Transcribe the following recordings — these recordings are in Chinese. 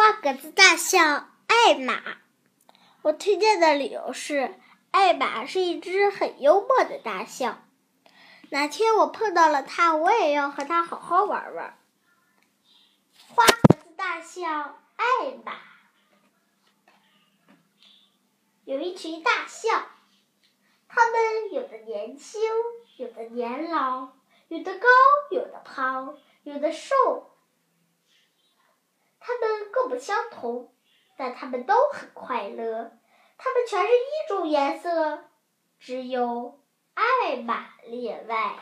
花格子大象艾玛，我推荐的理由是，艾玛是一只很幽默的大象。哪天我碰到了它，我也要和它好好玩玩。花格子大象艾玛，有一群大象，它们有的年轻，有的年老，有的高，有的胖，有的瘦。它们各不相同，但它们都很快乐。它们全是一种颜色，只有艾玛例外。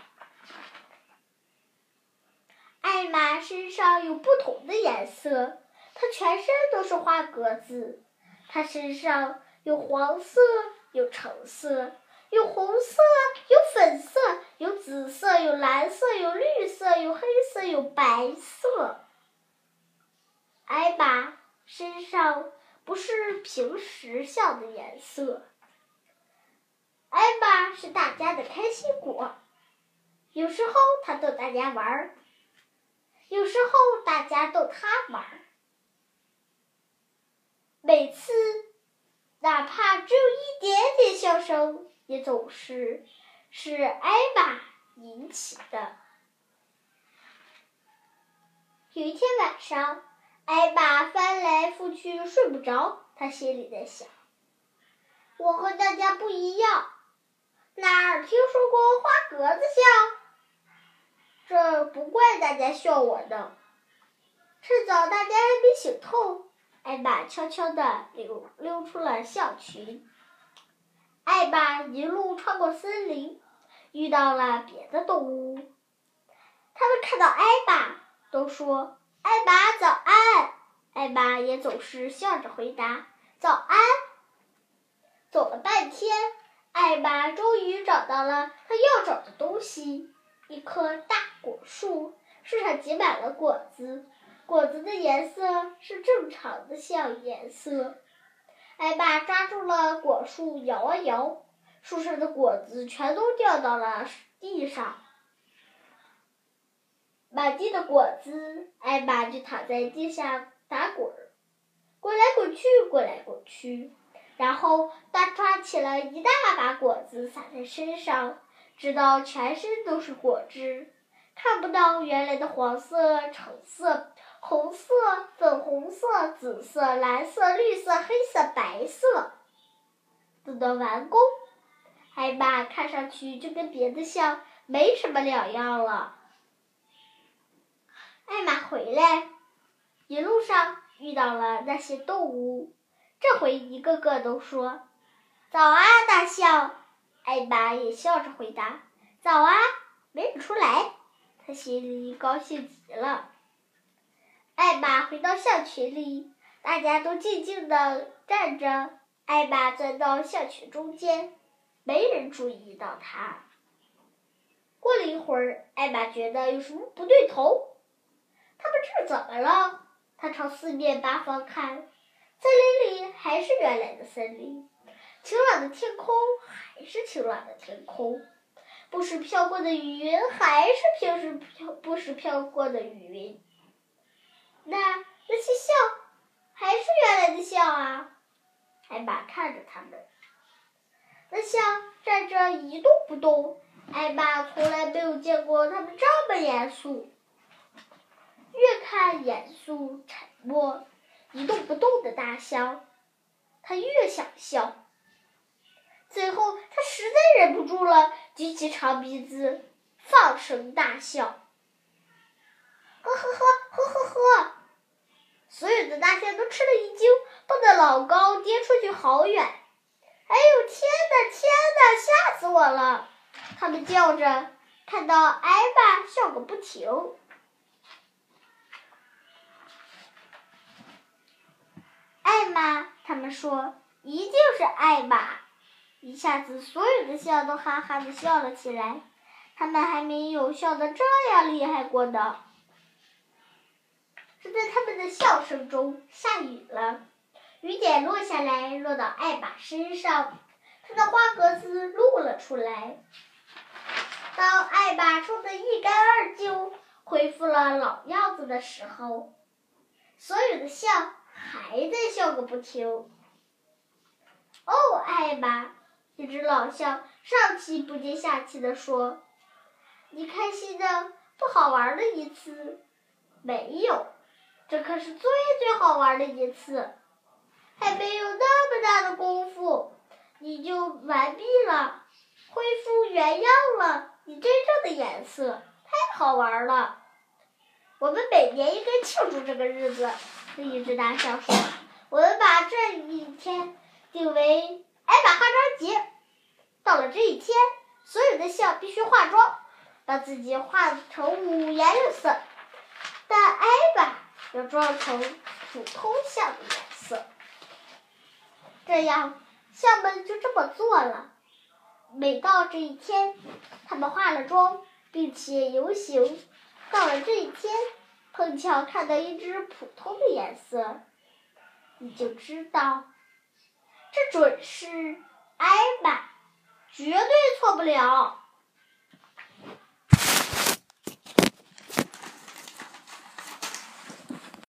艾玛身上有不同的颜色，它全身都是花格子。它身上有黄色，有橙色，有红色，有粉色，有紫色，有蓝色，有绿色，有黑色，有白色。艾玛身上不是平时笑的颜色。艾玛是大家的开心果，有时候它逗大家玩儿，有时候大家逗它玩儿。每次，哪怕只有一点点笑声，也总是是艾玛引起的。有一天晚上。艾玛翻来覆去睡不着，他心里在想：“我和大家不一样，哪儿听说过花格子笑？这不怪大家笑我呢。”趁早大家还没醒透，艾玛悄悄地溜溜出了象群。艾玛一路穿过森林，遇到了别的动物。他们看到艾玛，都说。艾玛早安，艾玛也总是笑着回答早安。走了半天，艾玛终于找到了她要找的东西——一棵大果树，树上结满了果子，果子的颜色是正常的象颜色。艾玛抓住了果树，摇啊摇，树上的果子全都掉到了地上。满地的果子，艾玛就躺在地上打滚儿，滚来滚去，滚来滚去，然后她抓起了一大把果子撒在身上，直到全身都是果汁，看不到原来的黄色、橙色、红色、粉红色、紫色、蓝色、绿色、黑色、白色。等到完工，艾玛看上去就跟别的象没什么两样了。艾玛回来，一路上遇到了那些动物，这回一个个都说：“早啊，大象！”艾玛也笑着回答：“早啊，没认出来。”他心里高兴极了。艾玛回到象群里，大家都静静的站着。艾玛钻到象群中间，没人注意到他。过了一会儿，艾玛觉得有什么不对头。他们这是怎么了？他朝四面八方看，森林里还是原来的森林，晴朗的天空还是晴朗的天空，不时飘过的云还是平时飘不时飘过的云。那那些象还是原来的象啊！艾玛看着他们，那象站着一动不动。艾玛从来没有见过他们这么严肃。越看严肃沉默、一动不动的大象，他越想笑。最后，他实在忍不住了，举起长鼻子，放声大笑。呵呵呵，呵呵呵！所有的大象都吃了一惊，蹦得老高，跌出去好远。哎呦，天哪，天哪，吓死我了！他们叫着，看到艾玛笑个不停。他们说一定是艾玛。一下子，所有的象都哈哈的笑了起来。他们还没有笑得这样厉害过呢。就在他们的笑声中，下雨了。雨点落下来，落到艾玛身上，她的花格子露了出来。当艾玛冲得一干二净，恢复了老样子的时候，所有的象。还在笑个不停。哦，艾玛，一只老象上气不接下气地说：“你开心的不好玩的一次，没有，这可是最最好玩的一次，还没有那么大的功夫，你就完毕了，恢复原样了，你真正的颜色，太好玩了。我们每年应该庆祝这个日子。”另一只大象说：“我们把这一天定为艾玛化妆节。到了这一天，所有的象必须化妆，把自己化成五颜六色。但艾玛要装成普通象的颜色。这样，象们就这么做了。每到这一天，他们化了妆，并且游行。到了这一天。”碰巧看到一只普通的颜色，你就知道，这准是艾玛，绝对错不了。